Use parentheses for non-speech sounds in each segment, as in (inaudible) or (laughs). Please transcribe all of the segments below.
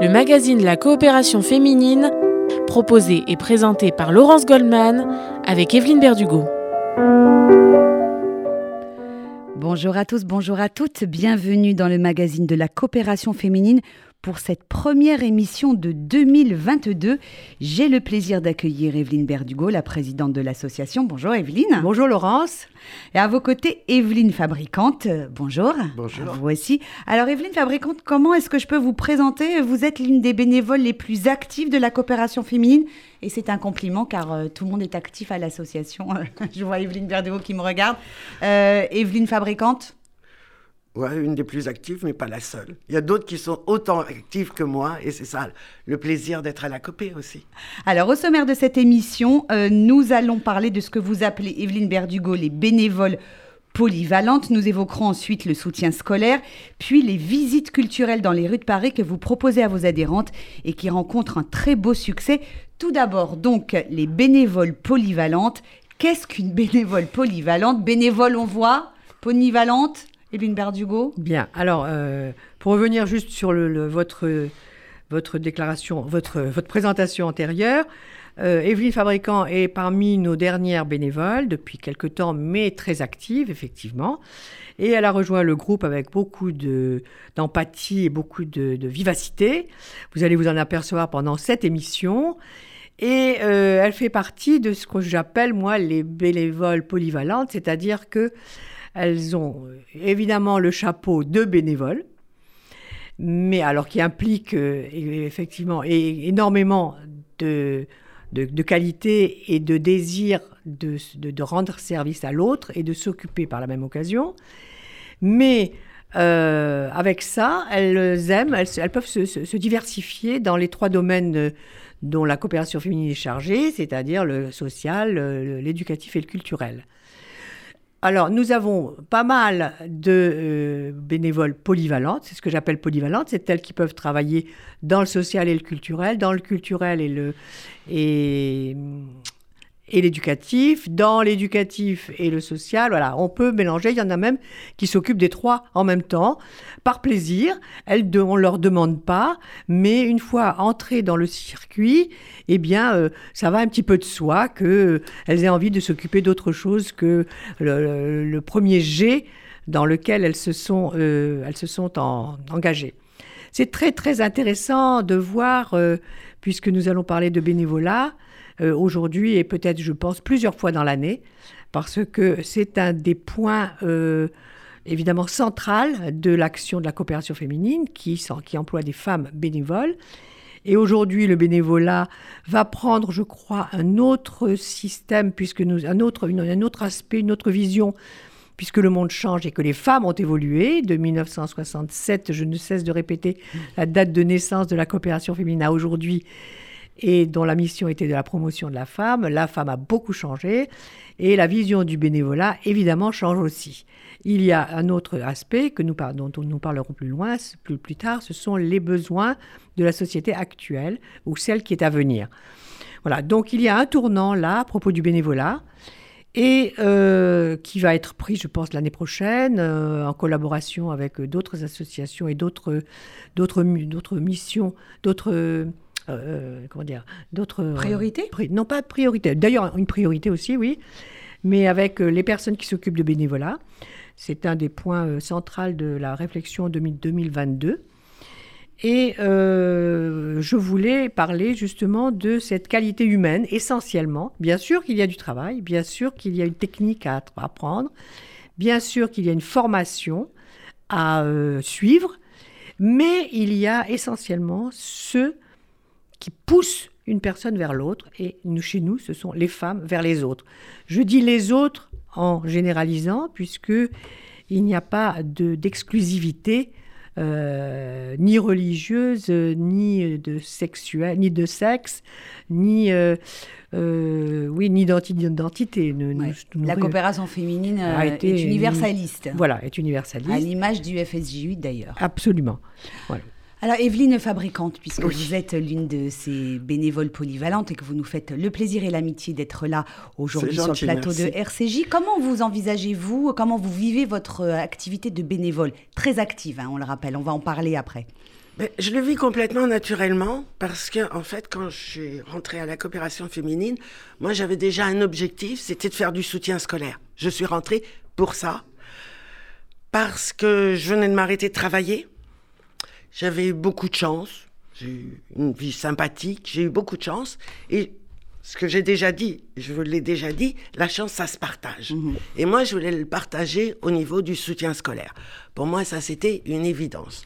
le magazine de la coopération féminine, proposé et présenté par Laurence Goldman avec Evelyne Berdugo. Bonjour à tous, bonjour à toutes, bienvenue dans le magazine de la coopération féminine pour cette première émission de 2022. J'ai le plaisir d'accueillir Evelyne Berdugo, la présidente de l'association. Bonjour Evelyne. Bonjour Laurence. Et à vos côtés, Evelyne Fabricante. Bonjour. Bonjour. vous aussi. Alors Evelyne Fabricante, comment est-ce que je peux vous présenter? Vous êtes l'une des bénévoles les plus actives de la coopération féminine. Et c'est un compliment car euh, tout le monde est actif à l'association. (laughs) je vois Evelyne Berdugo qui me regarde. Euh, Evelyne Fabricante Ouais, une des plus actives, mais pas la seule. Il y a d'autres qui sont autant actives que moi, et c'est ça le plaisir d'être à la copée aussi. Alors, au sommaire de cette émission, euh, nous allons parler de ce que vous appelez, Evelyne Berdugo, les bénévoles polyvalentes. Nous évoquerons ensuite le soutien scolaire, puis les visites culturelles dans les rues de Paris que vous proposez à vos adhérentes et qui rencontrent un très beau succès. Tout d'abord, donc, les bénévoles polyvalentes. Qu'est-ce qu'une (laughs) bénévole polyvalente? Bénévole, on voit? Polyvalente? Evelyne Berdugo Bien. Alors, euh, pour revenir juste sur votre, votre déclaration, votre, votre présentation antérieure, euh, Evelyne Fabricant est parmi nos dernières bénévoles depuis quelque temps, mais très active, effectivement. Et elle a rejoint le groupe avec beaucoup d'empathie et beaucoup de, vivacité. Vous allez vous en apercevoir pendant cette émission. Et euh, elle fait partie de ce que j'appelle, moi, les bénévoles polyvalentes, c'est-à-dire que elles ont euh, évidemment le chapeau de bénévole, mais alors qui implique euh, effectivement énormément de, de, qualité et de désir de, de, rendre service à l'autre et de s'occuper par la même occasion. Mais euh, avec ça, elles peuvent se, diversifier dans les trois domaines dont la coopération féminine est chargée, c'est-à-dire le social, l'éducatif et le culturel. Alors, nous avons pas mal de euh, bénévoles polyvalentes, c'est ce que j'appelle polyvalentes, c'est elles qui peuvent travailler dans le social et le culturel, dans le culturel et le, et, et l'éducatif, dans l'éducatif et le social. Voilà, on peut mélanger. Il y en a même qui s'occupent des trois en même temps, par plaisir. Elles, on ne leur demande pas, mais une fois entrées dans le circuit, eh bien, euh, ça va un petit peu de soi qu'elles aient envie de s'occuper d'autre chose que le, premier jet dans lequel elles se sont, euh, elles se sont engagées. C'est très très intéressant de voir, euh, puisque nous allons parler de bénévolat, euh, aujourd'hui et peut-être, je pense, plusieurs fois dans l'année, parce que c'est un des points euh, évidemment central de l'action de la coopération féminine qui, emploie des femmes bénévoles. Et aujourd'hui, le bénévolat va prendre, je crois, un autre système, puisque nous, un, autre, un autre aspect, une autre vision, puisque le monde change et que les femmes ont évolué. De 1967, je ne cesse de répéter la date de naissance de la coopération féminine à aujourd'hui et dont la mission était de la promotion de la femme. La femme a beaucoup changé et la vision du bénévolat, évidemment, change aussi. Il y a un autre aspect que nous, dont nous parlerons plus loin, plus, plus tard, ce sont les besoins de la société actuelle ou celle qui est à venir. Voilà, donc il y a un tournant là à propos du bénévolat et euh, qui va être pris, je pense, l'année prochaine, euh, en collaboration avec d'autres associations et d'autres, missions, d'autres euh, euh, comment dire, d'autres euh, priorités? Non, pas priorité. D'ailleurs, une priorité aussi, oui, mais avec les personnes qui s'occupent de bénévolat. C'est un des points centraux de la réflexion 2022. Et je voulais parler justement de cette qualité humaine, essentiellement. Bien sûr qu'il y a du travail, bien sûr qu'il y a une technique à apprendre, bien sûr qu'il y a une formation à suivre, mais il y a essentiellement ce qui pousse une personne vers l'autre, et nous, chez nous, ce sont les femmes vers les autres. Je dis les autres en généralisant, puisque il n'y a pas d'exclusivité euh, ni religieuse, ni de sexuelle, ni de sexe, ni euh, euh, oui, ni d'identité. La coopération féminine est universaliste. voilà, est universaliste. À l'image du FSJ8 d'ailleurs. Absolument. Voilà. Alors, Evelyne Fabricante, puisque vous êtes l'une de ces bénévoles polyvalentes et que vous nous faites le plaisir et l'amitié d'être là aujourd'hui sur le plateau de RCJ, comment vous envisagez-vous, comment vous vivez votre activité de bénévole? Très active, hein, on le rappelle, on va en parler après. Ben, je le vis complètement naturellement parce que, en fait, quand je suis rentrée à la coopération féminine, moi, j'avais déjà un objectif, c'était de faire du soutien scolaire. Je suis rentrée pour ça parce que je venais de m'arrêter de travailler. J'avais eu beaucoup de chance. J'ai eu une vie sympathique. J'ai eu beaucoup de chance. Et ce que j'ai déjà dit, je vous l'ai déjà dit, la chance, ça se partage. Mhm. Et moi, je voulais le partager au niveau du soutien scolaire. Pour moi, ça, c'était une évidence.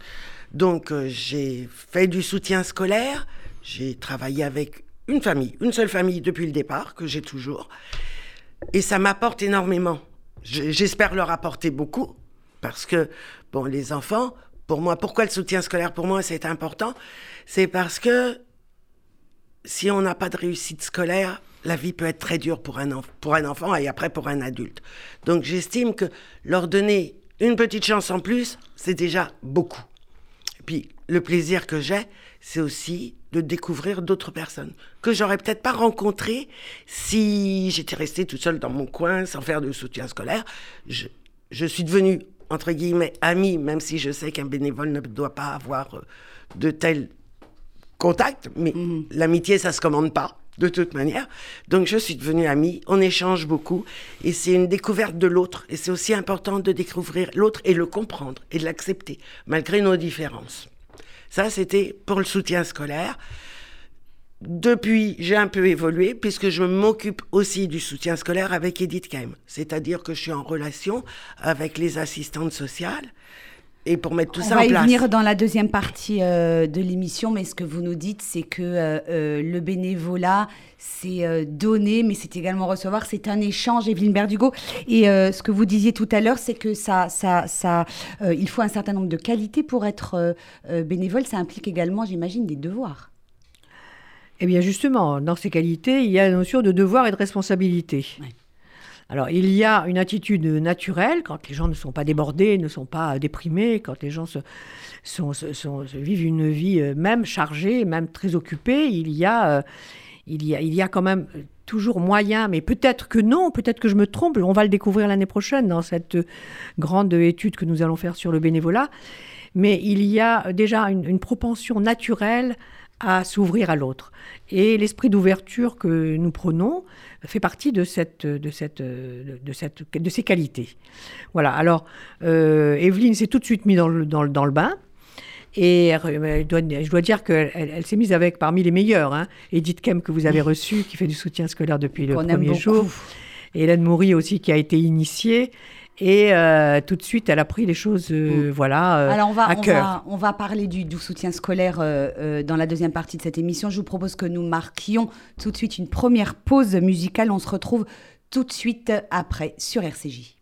Donc, euh, j'ai fait du soutien scolaire. J'ai travaillé avec une famille, une seule famille depuis le départ, que j'ai toujours. Et ça m'apporte énormément. J'espère leur apporter beaucoup. Parce que, bon, les enfants, pour moi, pourquoi le soutien scolaire pour moi c'est important? C'est parce que si on n'a pas de réussite scolaire, la vie peut être très dure pour un, pour un enfant et après pour un adulte. Donc j'estime que leur donner une petite chance en plus, c'est déjà beaucoup. Et puis le plaisir que j'ai, c'est aussi de découvrir d'autres personnes que j'aurais peut-être pas rencontrées si j'étais restée toute seule dans mon coin sans faire de soutien scolaire. Je, je suis devenue entre guillemets, ami, même si je sais qu'un bénévole ne doit pas avoir euh, de tels contacts, mais mhm. l'amitié, ça se commande pas, de toute manière. Donc, je suis devenue amie, on échange beaucoup, et c'est une découverte de l'autre, et c'est aussi important de découvrir l'autre et le comprendre, et de l'accepter, malgré nos différences. Ça, c'était pour le soutien scolaire. Depuis, j'ai un peu évolué puisque je m'occupe aussi du soutien scolaire avec Edith Keim. C'est-à-dire que je suis en relation avec les assistantes sociales et pour mettre tout ça en place. On va y venir dans la deuxième partie euh, de l'émission, mais ce que vous nous dites, c'est que euh, euh, le bénévolat, c'est donner, mais c'est également recevoir. C'est un échange, Evelyne Berdugo. Et ce que vous disiez tout à l'heure, c'est que ça, ça, ça, il faut un certain nombre de qualités pour être bénévole. Ça implique également, j'imagine, des devoirs. Eh bien justement, dans ces qualités, il y a la notion de devoir et de responsabilité. Alors, il y a une attitude naturelle quand les gens ne sont pas débordés, ne sont pas déprimés, quand les gens se, vivent une vie euh, même chargée, même très occupée. Il y a, euh, il y a, il y a quand même toujours moyen, mais peut-être que non, peut-être que je me trompe. On va le découvrir l'année prochaine dans cette grande étude que nous allons faire sur le bénévolat. Mais il y a déjà une propension naturelle à s'ouvrir à l'autre. Et l'esprit d'ouverture que nous prenons fait partie de, cette, de, cette, de, cette, de ces qualités. Voilà, alors euh, Evelyne s'est tout de suite mise dans le, dans, dans le bain. Et je dois dire qu'elle elle, s'est mise avec parmi les meilleurs. Hein. Edith Kem, que vous avez reçue, qui fait du soutien scolaire depuis le premier jour. Hélène Moury aussi, qui a été initiée. Et euh, tout de suite, elle a pris les choses euh, mm. voilà, euh, Alors on va, à cœur. On va, parler du, du soutien scolaire dans la deuxième partie de cette émission. Je vous propose que nous marquions tout de suite une première pause musicale. On se retrouve tout de suite après sur RCJ.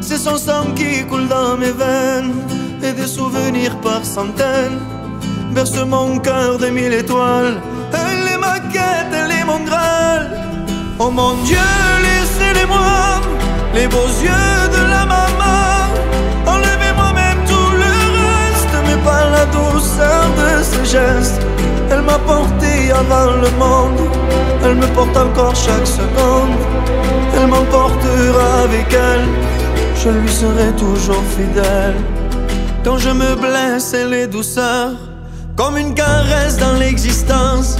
C'est son sang qui coule dans mes veines et des souvenirs par centaines. Berce mon cœur de mille étoiles. Elle est ma quête, elle est mon graal. Oh mon Dieu, laissez-les-moi, les beaux yeux de la maman. Enlevez-moi même tout le reste, mais pas la douceur de ses gestes. Elle m'a porté avant le monde, elle me porte encore chaque seconde. Elle m'emportera avec elle, je lui serai toujours fidèle. Quand je me blesse, elle est douceur, comme une caresse dans l'existence.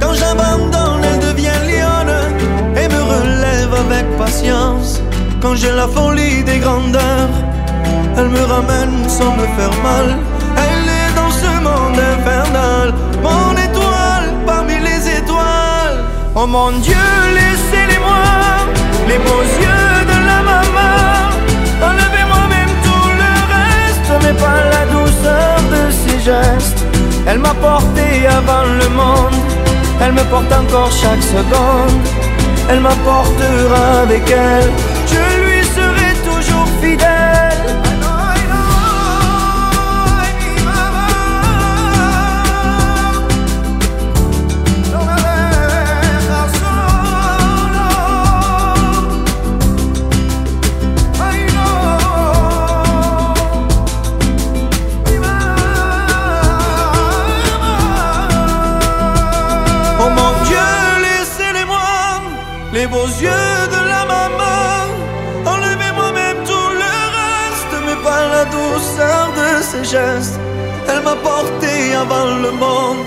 Quand j'abandonne, elle devient lionne et me relève avec patience. Quand j'ai la folie des grandeurs, elle me ramène sans me faire mal. Elle est dans ce monde infernal, mon étoile parmi les étoiles. Oh mon Dieu, laissez-les-moi les beaux yeux de la maman. Enlevez-moi même tout le reste, mais pas la douceur de ses gestes. Elle m'a porté avant le monde, elle me porte encore chaque seconde. Elle m'apportera avec elle, avant le monde,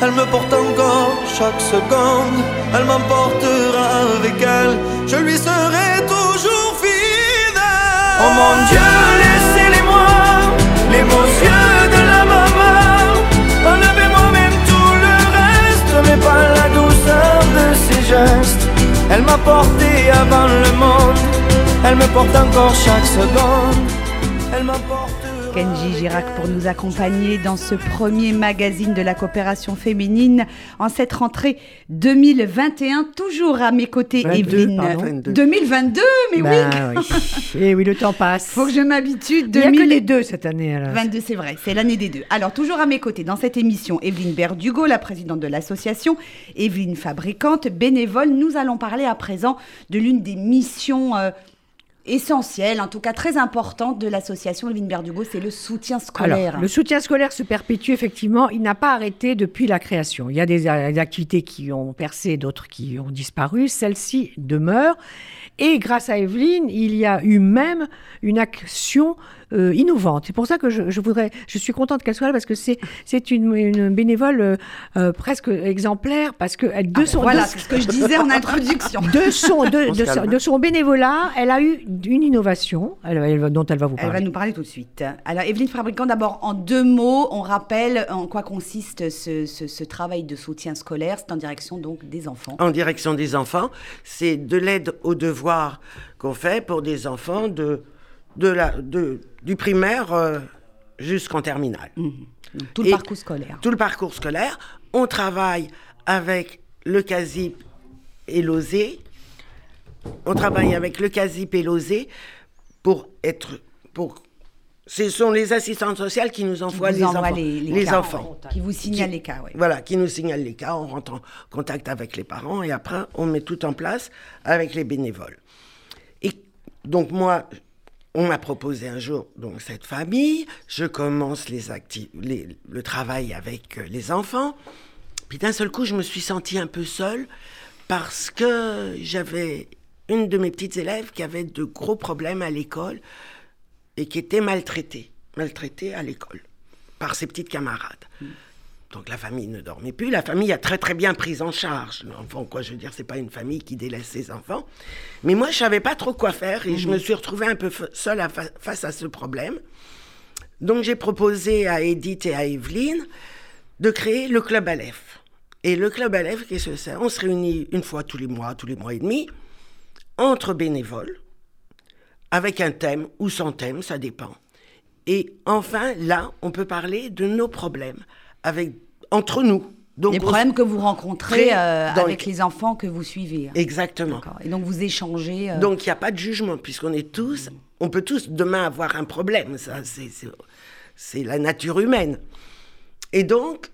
elle me porte encore chaque seconde. Elle m'emportera avec elle, je lui serai toujours fidèle. Oh mon Dieu, laissez-les-moi, les beaux yeux de la maman. Enlevez-moi même tout le reste, mais pas la douceur de ses gestes. Elle m'a porté avant le monde, elle me porte encore chaque seconde. Elle m'apportera. Kenji Girac pour nous accompagner dans ce premier magazine de la coopération féminine en cette rentrée 2021. Toujours à mes côtés, 22, Evelyne. pardon. 22. 2022, mais oui, Ben oui. Et oui, le temps passe. faut que je m'habitue. Il n'y a que les deux cette année. alors. 22, c'est vrai, c'est l'année des deux. Alors, toujours à mes côtés dans cette émission, Evelyne Berdugo, la présidente de l'association, Evelyne Fabricante, bénévole. Nous allons parler à présent de l'une des missions euh, essentielles, en tout cas très importantes de l'association Evelyne Berdugo, c'est le soutien scolaire. Alors, le soutien scolaire se perpétue effectivement. Il n'a pas arrêté depuis la création. Il y a des, euh, des activités qui ont percé, d'autres qui ont disparu. Celle-ci demeure. Et grâce à Evelyne, il y a eu même une action euh, innovante. C'est pour ça que je, je voudrais, je suis contente qu'elle soit là parce que c'est c'est une, une bénévole euh, euh, presque exemplaire parce que elle- de Ah ben son voilà, de- c'est ce que je disais en introduction. (laughs) de son, de, On se de, calme. son- de son bénévolat, elle a eu une innovation elle- elle va- dont elle va vous Elle parler. va nous parler tout de suite. Alors, Evelyne Fabricant, d'abord, en deux mots, on rappelle en quoi consiste ce, ce- ce travail de soutien scolaire. C'est en direction donc des enfants. en direction des enfants. C'est de l'aide aux devoirs qu'on fait pour des enfants de, de la, de, du primaire euh, jusqu'en terminale. Donc, tout le Et- parcours scolaire. Tout le parcours scolaire. On travaille avec le CASIP et l'OSE. On travaille avec le CASIP et l'OSE pour être... Pour, ce sont les assistantes sociales qui nous envoient les envoient enfants. les- les cas. enfants. Qui vous signale les cas, oui. Voilà, qui nous signale les cas, on rentre en contact avec les parents et après on met tout en place avec les bénévoles. Et donc moi, on m'a proposé un jour donc cette famille, je commence les le travail avec euh, les enfants. Puis d'un seul coup, je me suis sentie un peu seule parce que j'avais une de mes petites élèves qui avait de gros problèmes à l'école et qui était maltraitée, maltraitée à l'école par ses petites camarades. Donc la famille ne dormait plus. La famille a très très bien pris en charge l'enfant. Quoi, je veux dire, c'est pas une famille qui délaisse ses enfants. Mais moi, je savais pas trop quoi faire et je me suis retrouvée un peu seule à fa- face à ce problème. Donc j'ai proposé à Edith et à Evelyne de créer le club Aleph. Et le club Aleph, qu'est-ce que c'est? On se réunit une fois tous les mois, tous les mois et demi, entre bénévoles, avec un thème ou sans thème, ça dépend. Et enfin, là, on peut parler de nos problèmes avec, entre nous. Donc, les problèmes que vous rencontrez euh, avec les- les enfants que vous suivez. Exactement. Et donc vous échangez. euh, Donc il n'y a pas de jugement, puisqu'on est tous, on peut tous demain avoir un problème, ça c'est, la nature humaine. Et donc,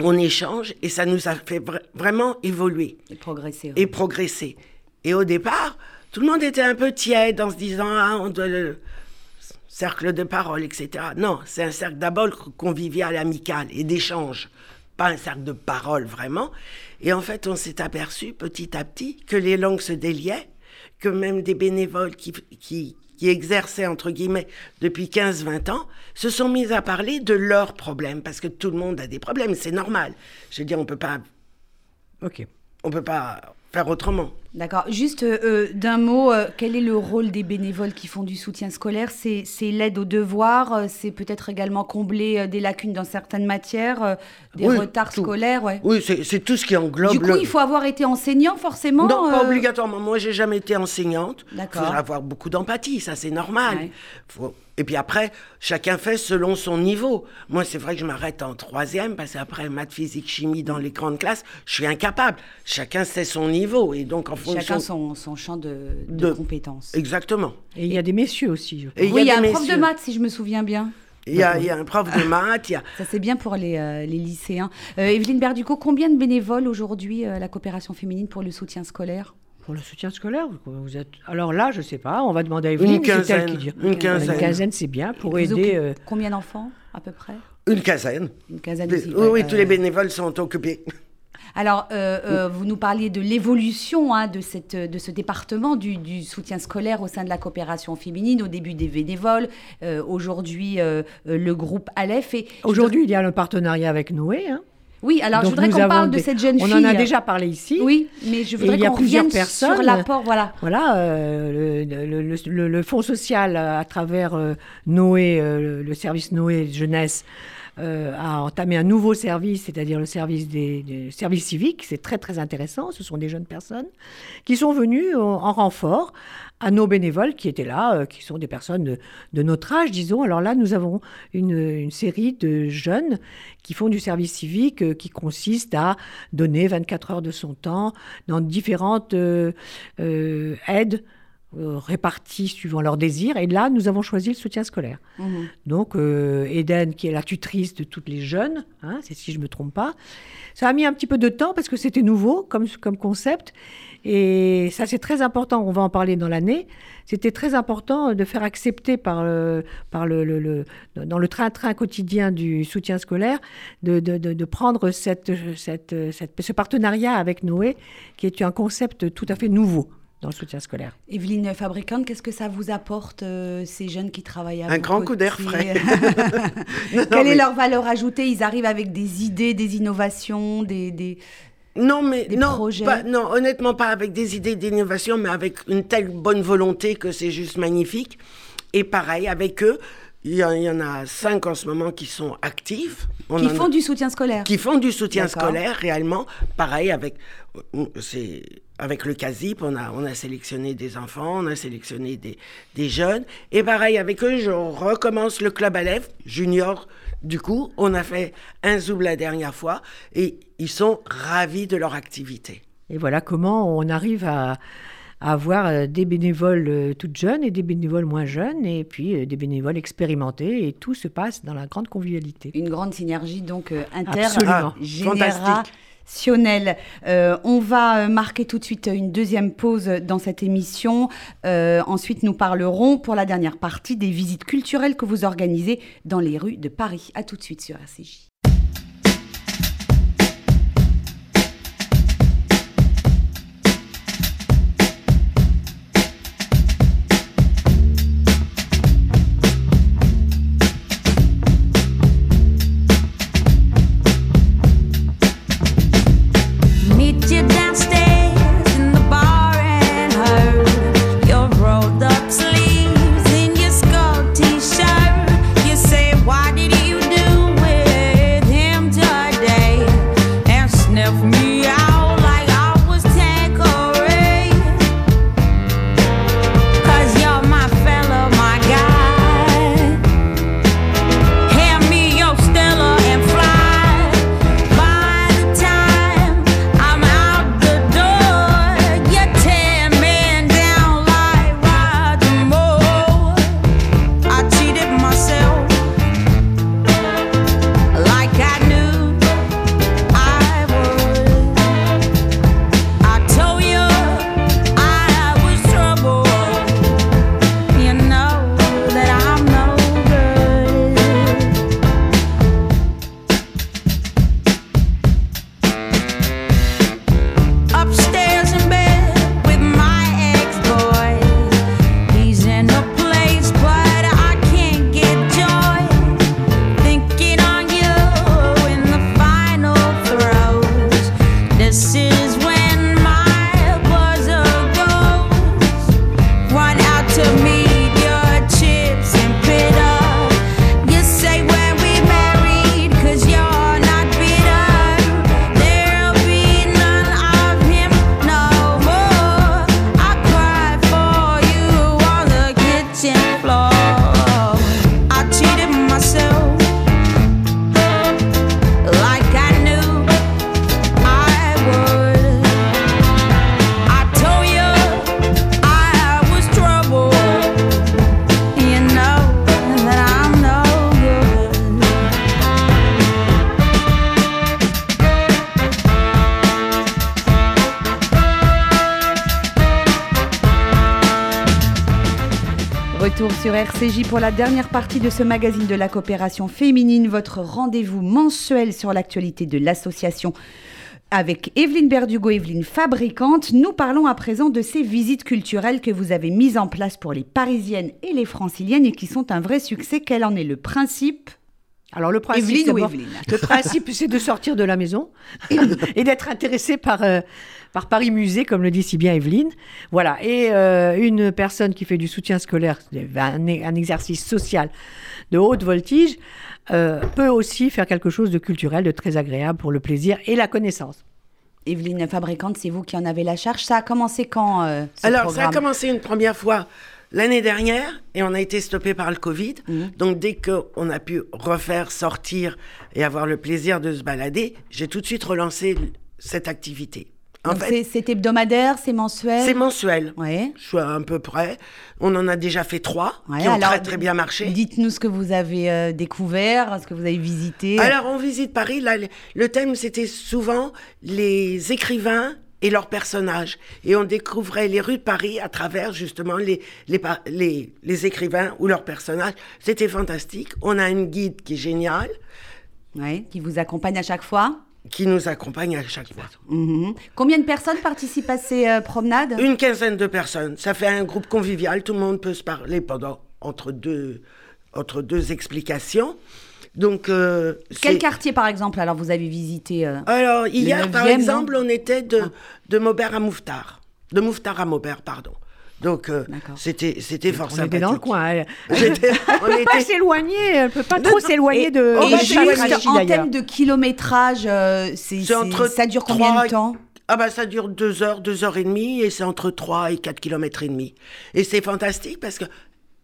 on échange et ça nous a fait vra- vraiment évoluer et progresser. et progresser. Et au départ, tout le monde était un peu tiède en se disant, ah, on doit le cercle de parole, etc. Non, c'est un cercle d'abord convivial, amical et d'échange, pas un cercle de parole vraiment. Et en fait, on s'est aperçu petit à petit que les langues se déliaient, que même des bénévoles qui, qui, qui exerçaient, entre guillemets, depuis 15-20 ans, se sont mis à parler de leurs problèmes, parce que tout le monde a des problèmes, c'est normal. Je veux dire, on peut pas Ok. on peut pas faire autrement. D'accord. Juste euh, euh, d'un mot, euh, quel est le rôle des bénévoles qui font du soutien scolaire? C'est l'aide aux devoirs, c'est peut-être également combler des lacunes dans certaines matières, des Oui, retards tout. scolaires, ouais. Oui, c'est tout ce qui englobe. Du coup, le- il faut avoir été enseignant forcément. Non, pas obligatoirement. Moi, j'ai jamais été enseignante. Il D'accord. faut avoir beaucoup d'empathie, ça c'est normal. Ouais. Faut- Et puis après, chacun fait selon son niveau. Moi, c'est vrai que je m'arrête en troisième, parce qu'après maths, physique, chimie dans les grandes classes, je suis incapable. Chacun sait son niveau. Et donc, en Chacun son, son champ de, de De- compétences. Exactement. Et il y a des messieurs aussi, je pense. Et oui, il y a un prof de maths, si je me souviens bien. Il y, a, il y a un prof de maths, il y a... Ça, c'est bien pour les, euh, les lycéens. Euh, Evelyne Berduco, combien de bénévoles aujourd'hui euh, la coopération féminine pour le soutien scolaire? Pour le soutien scolaire, vous êtes. Alors là, je sais pas, on va demander à Evelyne. Une quinzaine. qui dit. Une quinzaine. C'est bien pour Vous aider. euh, Combien d'enfants, à peu près? Une quinzaine. Une quinzaine aussi. oui, ouais, oui, euh, tous les bénévoles sont occupés. Alors, euh, euh, vous nous parliez de l'évolution hein, de, cette, de ce département du, du soutien scolaire au sein de la coopération féminine, au début des bénévoles, euh, aujourd'hui le groupe Aleph. Et Aujourd'hui, il y a le partenariat avec Noé. hein. Oui, alors je voudrais qu'on parle de cette jeune On fille. en a déjà parlé ici. Oui, mais je voudrais qu'on revienne personnes. sur l'apport. Voilà. Voilà, euh, le, le- le- Fonds social, à travers euh, Noé, euh, le service Noé Jeunesse, euh, a entamé un nouveau service, c'est-à-dire le service des, services civiques. C'est très très intéressant. Ce sont des jeunes personnes qui sont venues en, en renfort à nos bénévoles qui étaient là, euh, qui sont des personnes de, notre âge, disons. Alors là, nous avons une, série de jeunes qui font du service civique, euh, qui consiste à donner 24 heures de son temps dans différentes euh, euh, aides euh, réparties suivant leurs désirs. Et là, nous avons choisi le soutien scolaire. Mhm. Donc, euh, Eden, qui est la tutrice de toutes les jeunes, hein, c'est si je ne me trompe pas. Ça a mis un petit peu de temps parce que c'était nouveau comme, comme concept. Et ça, c'est très important. On va en parler dans l'année. C'était très important de faire accepter par, le- par le, le- le- dans le train-train quotidien du soutien scolaire de, de- de- de prendre cette, cette, cette- ce partenariat avec Noé, qui est un concept tout à fait nouveau dans le soutien scolaire. Evelyne Fabricante, qu'est-ce que ça vous apporte, euh, ces jeunes qui travaillent à Un grand coup d'air frais. (laughs) Quelle est leur valeur ajoutée? Ils arrivent avec des idées, des innovations, des... des... Non, mais Des non, projets. pas- non, honnêtement, pas avec des idées d'innovation, mais avec une telle bonne volonté que c'est juste magnifique. Et pareil, avec eux, il y, en- il y en a cinq en ce moment qui sont actifs. On qui a- font du soutien scolaire. qui font du soutien scolaire réellement. Pareil avec, euh, c'est avec le CASIP, on a, on a sélectionné des enfants, on a sélectionné des, des jeunes. Et pareil avec eux, je recommence le club Aleph junior. Du coup, on a fait un zoom la dernière fois et ils sont ravis de leur activité. Et voilà comment on arrive à, à avoir euh, des bénévoles euh, toutes jeunes et des bénévoles moins jeunes, et puis euh, des bénévoles expérimentés, et tout se passe dans la grande convivialité. Une grande synergie donc Absolument. intergénérationnelle. Euh, on va euh, marquer tout de suite une deuxième pause dans cette émission. Euh, ensuite, nous parlerons pour la dernière partie des visites culturelles que vous organisez dans les rues de Paris. À tout de suite sur RCJ. RCJ pour la dernière partie de ce magazine de la coopération féminine, votre rendez-vous mensuel sur l'actualité de l'association. Avec Evelyne Berdugo, Evelyne Fabricante, nous parlons à présent de ces visites culturelles que vous avez mises en place pour les Parisiennes et les Franciliennes et qui sont un vrai succès. Quel en est le principe? Alors le principe, Evelyne ou d'abord- Evelyne le principe, c'est de sortir de la maison (coughs) et d'être intéressé par, euh, par Paris Musée, comme le dit si bien Evelyne. Voilà. Et euh, une personne qui fait du soutien scolaire, un, un exercice social de haute voltige, euh, peut aussi faire quelque chose de culturel, de très agréable pour le plaisir et la connaissance. Evelyne Fabricante, c'est vous qui en avez la charge. Ça a commencé quand euh, ce Alors, programme ça a commencé une première fois l'année dernière et on a été stoppé par le Covid. Mhm. Donc, dès qu'on a pu refaire, sortir et avoir le plaisir de se balader, j'ai tout de suite relancé cette activité. C'est- hebdomadaire, c'est mensuel? C'est mensuel. Ouais. Je suis à peu près. On en a déjà fait trois Ouais, qui ont alors, très très bien marché. Dites-nous ce que vous avez euh, découvert, ce que vous avez visité. Alors, on visite Paris. Là, le thème, c'était souvent les écrivains et leurs personnages. Et on découvrait les rues de Paris à travers, justement, les, les, pa- les, les écrivains ou leurs personnages. C'était fantastique. On a une guide qui est géniale, Ouais, qui vous accompagne à chaque fois. qui nous accompagne à chaque fois. Mhm. Combien de personnes participent à ces euh, promenades? Une quinzaine de personnes. Ça fait un groupe convivial. Tout le monde peut se parler pendant, entre deux, entre deux explications. Donc, euh, Quel quartier, par exemple, alors vous avez visité euh, Alors, hier, par 9e, exemple, on était de, de Maubert à Mouffetard. De Mouffetard à Maubert, pardon. Donc, euh, c'était, c'était fort On sympathique. était dans le coin. (laughs) On ne peut pas était- s'éloigner, elle peut pas trop s'éloigner de, on et juste en termes de kilométrage, euh, c'est, entre ça dure combien trois- de temps? Ah bah ça dure deux heures, deux heures et demie, et c'est entre 3 et 4 kilomètres et demi. Et c'est fantastique parce que...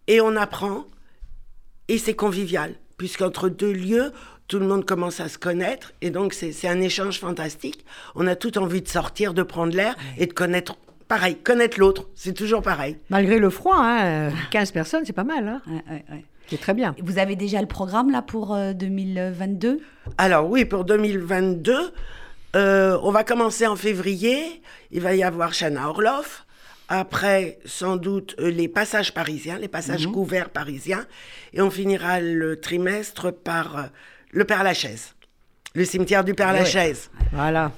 Et on apprend, et c'est convivial, puisqu'entre deux lieux, tout le monde commence à se connaître, et donc c'est un échange fantastique. On a tout envie de sortir, de prendre l'air, et de connaître... Pareil, connaître l'autre, c'est toujours pareil. Malgré le froid, hein, 15 personnes, c'est pas mal. Hein. Ouais, ouais, ouais. C'est très bien. Vous avez déjà le programme là pour euh, 2022 Alors oui, pour 2022, euh, on va commencer en février. Il va y avoir Chana Orloff. Après, sans doute, euh, les passages parisiens, les passages Mhm. couverts parisiens. Et on finira le trimestre par euh, le Père-Lachaise. Le cimetière du Père-Lachaise. Voilà.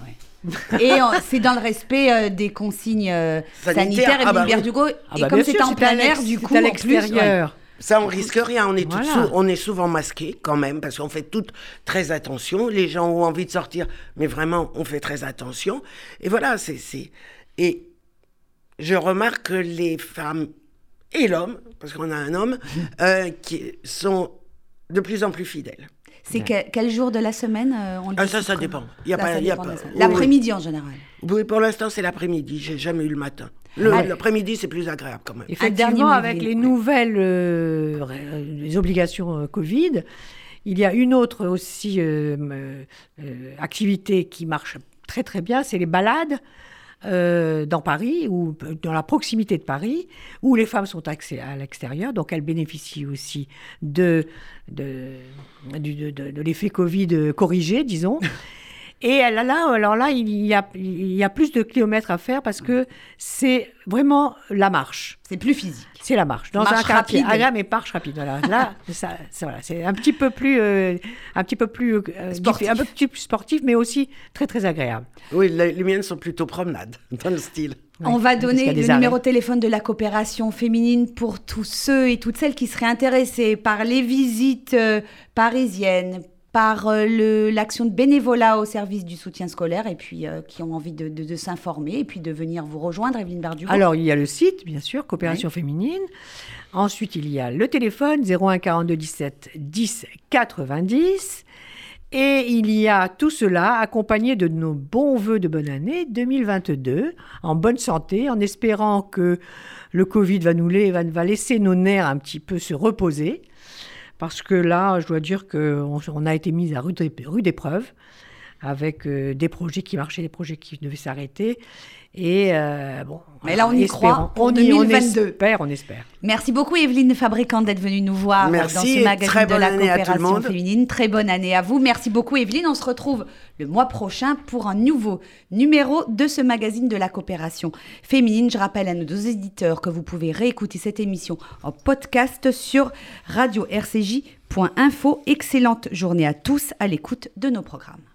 Et c'est dans le respect euh, des consignes euh, Sanitaires, sanitaires. ah bah oui. Berdugo, Ah et bah, comme bien c'est en plein air, du coup, à en plus, l'extérieur. Ça, on risque rien. On est, toutes Voilà. sou- on est souvent masqués quand même, parce qu'on fait toutes très attention. Les gens ont envie de sortir, mais vraiment, on fait très attention. Et voilà, c'est. c'est- Et je remarque que les femmes et l'homme, parce qu'on a un homme, (laughs) euh, qui sont de plus en plus fidèles. C'est que- quel jour de la semaine euh, on le Ah, ça, ça dépend. Il y a Là, pas- ça il y a dépend de pas- la semaine. oui, L'après-midi en général. Oui, pour l'instant, c'est l'après-midi. J'ai jamais eu le matin. Allez. L'après-midi, c'est plus agréable quand même. Effectivement, avec les nouvelles euh, les obligations euh, Covid, il y a une autre aussi euh, euh, euh, activité qui marche très très bien, c'est les balades euh, dans Paris ou euh, dans la proximité de Paris, où les femmes sont à l'extérieur, donc elles bénéficient aussi de- de l'effet Covid euh, corrigé, disons. (laughs) Et elle a là, alors là, il y a, il y a plus de kilomètres à faire parce que c'est vraiment la marche. C'est plus physique. C'est la marche. Dans Marche un quartier. rapide. Ah là, mais marche rapide. Voilà. Là, (laughs) ça, ça, voilà, c'est un petit peu plus, euh, un petit peu plus euh, Sportif. un peu petit plus sportif, mais aussi très très agréable. Oui, les, les miennes sont plutôt promenades, (laughs) dans le style. On va donner le des numéro arrêts. de téléphone de la coopération féminine pour tous ceux et toutes celles qui seraient intéressés par les visites euh, parisiennes, par euh, l'action de bénévolat au service du soutien scolaire et puis euh, qui ont envie de, de- de s'informer et puis de venir vous rejoindre, Evelyne Bardugo. Alors, il y a le site, bien sûr, Coopération Féminine. Ensuite, il y a le téléphone 01 42 17 10 90. Et il y a tout cela accompagné de nos bons voeux de bonne année 2022, en bonne santé, en espérant que le Covid va nous va laisser nos nerfs un petit peu se reposer. Parce que là, je dois dire qu'on on a été mis à rude épreuve. Avec euh, des projets qui marchaient, des projets qui devaient s'arrêter. Et euh, bon. Mais là, on y espérons. croit pour On y on 2022. espère, on espère. Merci beaucoup Evelyne Fabricant d'être venue nous voir Merci dans ce magazine très de bonne la année à tout le coopération monde. féminine. Très bonne année à vous. Merci beaucoup Evelyne. On se retrouve le mois prochain pour un nouveau numéro de ce magazine de la coopération féminine. Je rappelle à nos deux éditeurs que vous pouvez réécouter cette émission en podcast sur radio-rcj.info. Excellente journée à tous à l'écoute de nos programmes.